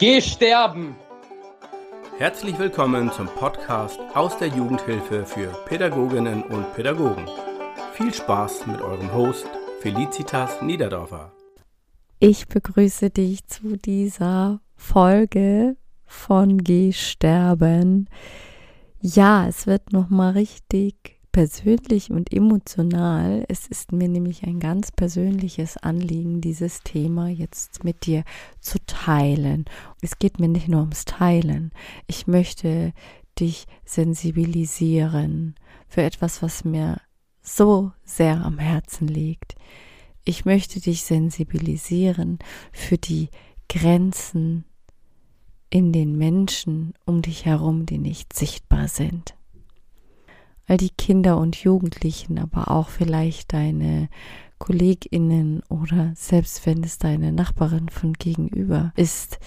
Geh sterben! Herzlich willkommen zum Podcast aus der Jugendhilfe für Pädagoginnen und Pädagogen. Viel Spaß mit eurem Host Felicitas Niederdorfer. Ich begrüße dich zu dieser Folge von Geh sterben. Ja, es wird noch mal richtig persönlich und emotional. Es ist mir nämlich ein ganz persönliches Anliegen, dieses Thema jetzt mit dir zu teilen. Es geht mir nicht nur ums Teilen. Ich möchte dich sensibilisieren für etwas, was mir so sehr am Herzen liegt. Ich möchte dich sensibilisieren für die Grenzen in den Menschen um dich herum, die nicht sichtbar sind all die Kinder und Jugendlichen, aber auch vielleicht deine Kolleginnen oder selbst wenn es deine Nachbarin von gegenüber ist.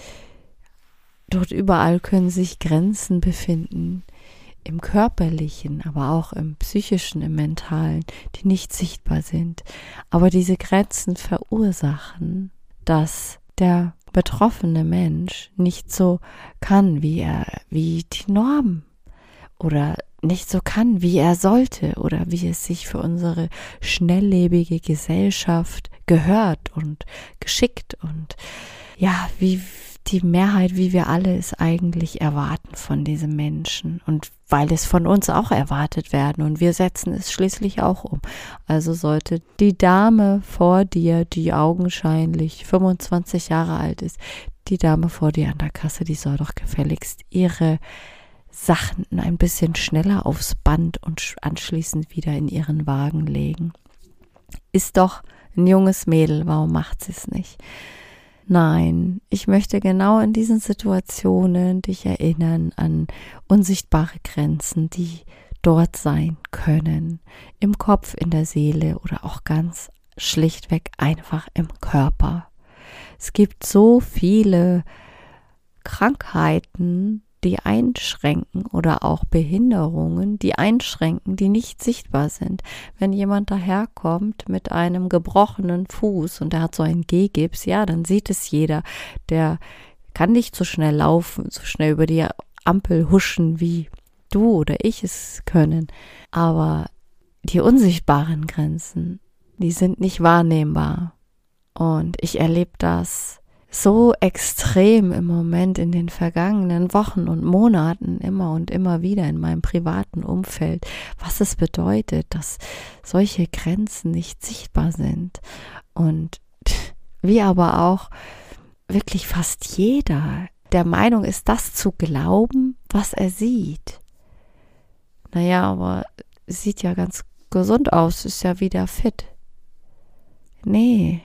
Dort überall können sich Grenzen befinden, im körperlichen, aber auch im psychischen, im mentalen, die nicht sichtbar sind. Aber diese Grenzen verursachen, dass der betroffene Mensch nicht so kann, wie er, wie die Norm oder nicht so kann, wie er sollte oder wie es sich für unsere schnelllebige Gesellschaft gehört und geschickt und ja, wie die Mehrheit, wie wir alle es eigentlich erwarten von diesem Menschen und weil es von uns auch erwartet werden und wir setzen es schließlich auch um. Also sollte die Dame vor dir, die augenscheinlich 25 Jahre alt ist, die Dame vor dir an der Kasse, die soll doch gefälligst ihre Sachen ein bisschen schneller aufs Band und anschließend wieder in ihren Wagen legen. Ist doch ein junges Mädel, warum macht sie es nicht? Nein, ich möchte genau in diesen Situationen dich erinnern an unsichtbare Grenzen, die dort sein können, im Kopf, in der Seele oder auch ganz schlichtweg einfach im Körper. Es gibt so viele Krankheiten, die einschränken oder auch Behinderungen, die einschränken, die nicht sichtbar sind. Wenn jemand daherkommt mit einem gebrochenen Fuß und der hat so einen Gehgips, ja, dann sieht es jeder. Der kann nicht so schnell laufen, so schnell über die Ampel huschen, wie du oder ich es können. Aber die unsichtbaren Grenzen, die sind nicht wahrnehmbar. Und ich erlebe das so extrem im Moment in den vergangenen Wochen und Monaten immer und immer wieder in meinem privaten Umfeld, was es bedeutet, dass solche Grenzen nicht sichtbar sind und wie aber auch wirklich fast jeder der Meinung ist, das zu glauben, was er sieht. Naja, aber sieht ja ganz gesund aus, ist ja wieder fit. Nee,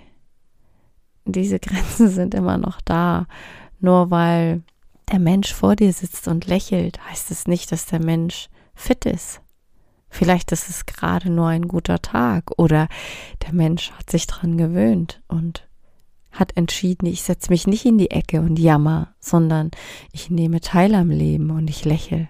diese Grenzen sind immer noch da. Nur weil der Mensch vor dir sitzt und lächelt, heißt es nicht, dass der Mensch fit ist. Vielleicht ist es gerade nur ein guter Tag oder der Mensch hat sich dran gewöhnt und hat entschieden, ich setze mich nicht in die Ecke und jammer, sondern ich nehme teil am Leben und ich lächle.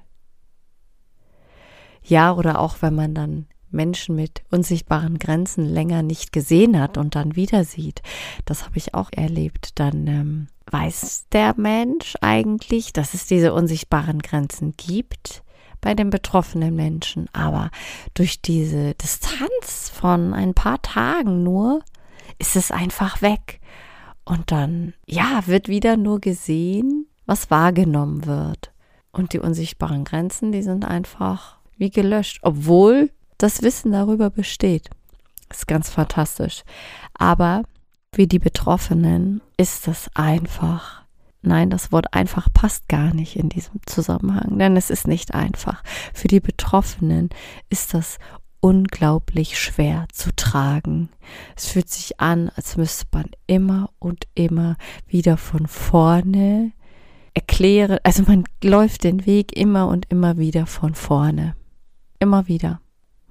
Ja, oder auch wenn man dann Menschen mit unsichtbaren Grenzen länger nicht gesehen hat und dann wieder sieht. Das habe ich auch erlebt. Dann ähm, weiß der Mensch eigentlich, dass es diese unsichtbaren Grenzen gibt bei den betroffenen Menschen. Aber durch diese Distanz von ein paar Tagen nur ist es einfach weg. Und dann, ja, wird wieder nur gesehen, was wahrgenommen wird. Und die unsichtbaren Grenzen, die sind einfach wie gelöscht, obwohl das Wissen darüber besteht. Ist ganz fantastisch. Aber für die Betroffenen ist das einfach. Nein, das Wort einfach passt gar nicht in diesem Zusammenhang, denn es ist nicht einfach. Für die Betroffenen ist das unglaublich schwer zu tragen. Es fühlt sich an, als müsste man immer und immer wieder von vorne erklären. Also man läuft den Weg immer und immer wieder von vorne. Immer wieder.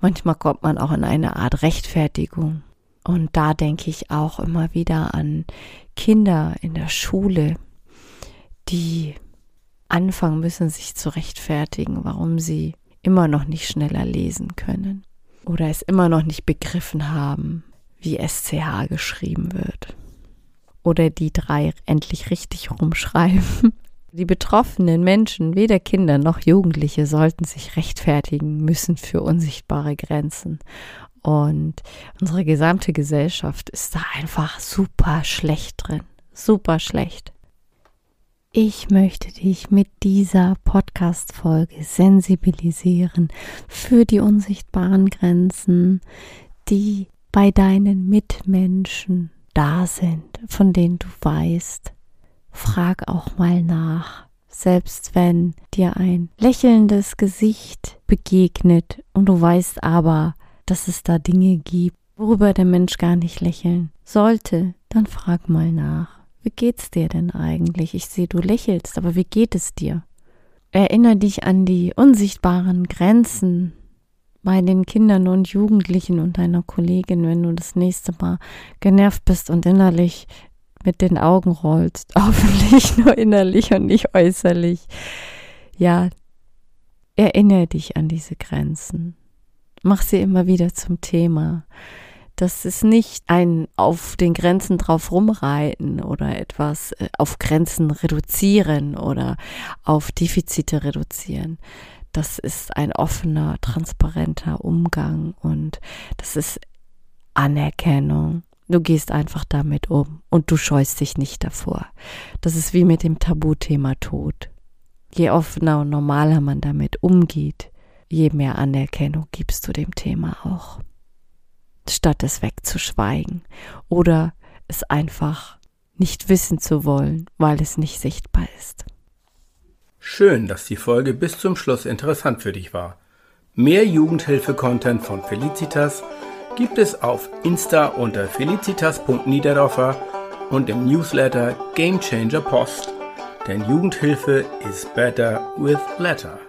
Manchmal kommt man auch in eine Art Rechtfertigung. Und da denke ich auch immer wieder an Kinder in der Schule, die anfangen müssen, sich zu rechtfertigen, warum sie immer noch nicht schneller lesen können oder es immer noch nicht begriffen haben, wie SCH geschrieben wird. oder die drei endlich richtig rumschreiben. Die betroffenen Menschen, weder Kinder noch Jugendliche, sollten sich rechtfertigen müssen für unsichtbare Grenzen. Und unsere gesamte Gesellschaft ist da einfach super schlecht drin. Super schlecht. Ich möchte dich mit dieser Podcast-Folge sensibilisieren für die unsichtbaren Grenzen, die bei deinen Mitmenschen da sind, von denen du weißt. Frag auch mal nach, selbst wenn dir ein lächelndes Gesicht begegnet und du weißt aber, dass es da Dinge gibt, worüber der Mensch gar nicht lächeln sollte, dann frag mal nach. Wie geht's dir denn eigentlich? Ich sehe, du lächelst, aber wie geht es dir? Erinnere dich an die unsichtbaren Grenzen bei den Kindern und Jugendlichen und deiner Kollegin, wenn du das nächste Mal genervt bist und innerlich mit den Augen rollst. Hoffentlich nur innerlich und nicht äußerlich. Ja, erinnere dich an diese Grenzen. Mach sie immer wieder zum Thema. Das ist nicht ein auf den Grenzen drauf rumreiten oder etwas äh, auf Grenzen reduzieren oder auf Defizite reduzieren das ist ein offener, transparenter Umgang und das ist Anerkennung. Du gehst einfach damit um und du scheust dich nicht davor. Das ist wie mit dem Tabuthema Tod. Je offener und normaler man damit umgeht, je mehr Anerkennung gibst du dem Thema auch. Statt es wegzuschweigen oder es einfach nicht wissen zu wollen, weil es nicht sichtbar ist. Schön, dass die Folge bis zum Schluss interessant für dich war. Mehr Jugendhilfe-Content von Felicitas gibt es auf Insta unter felicitas.niederdorfer und im Newsletter Game Changer Post. Denn Jugendhilfe is better with letter.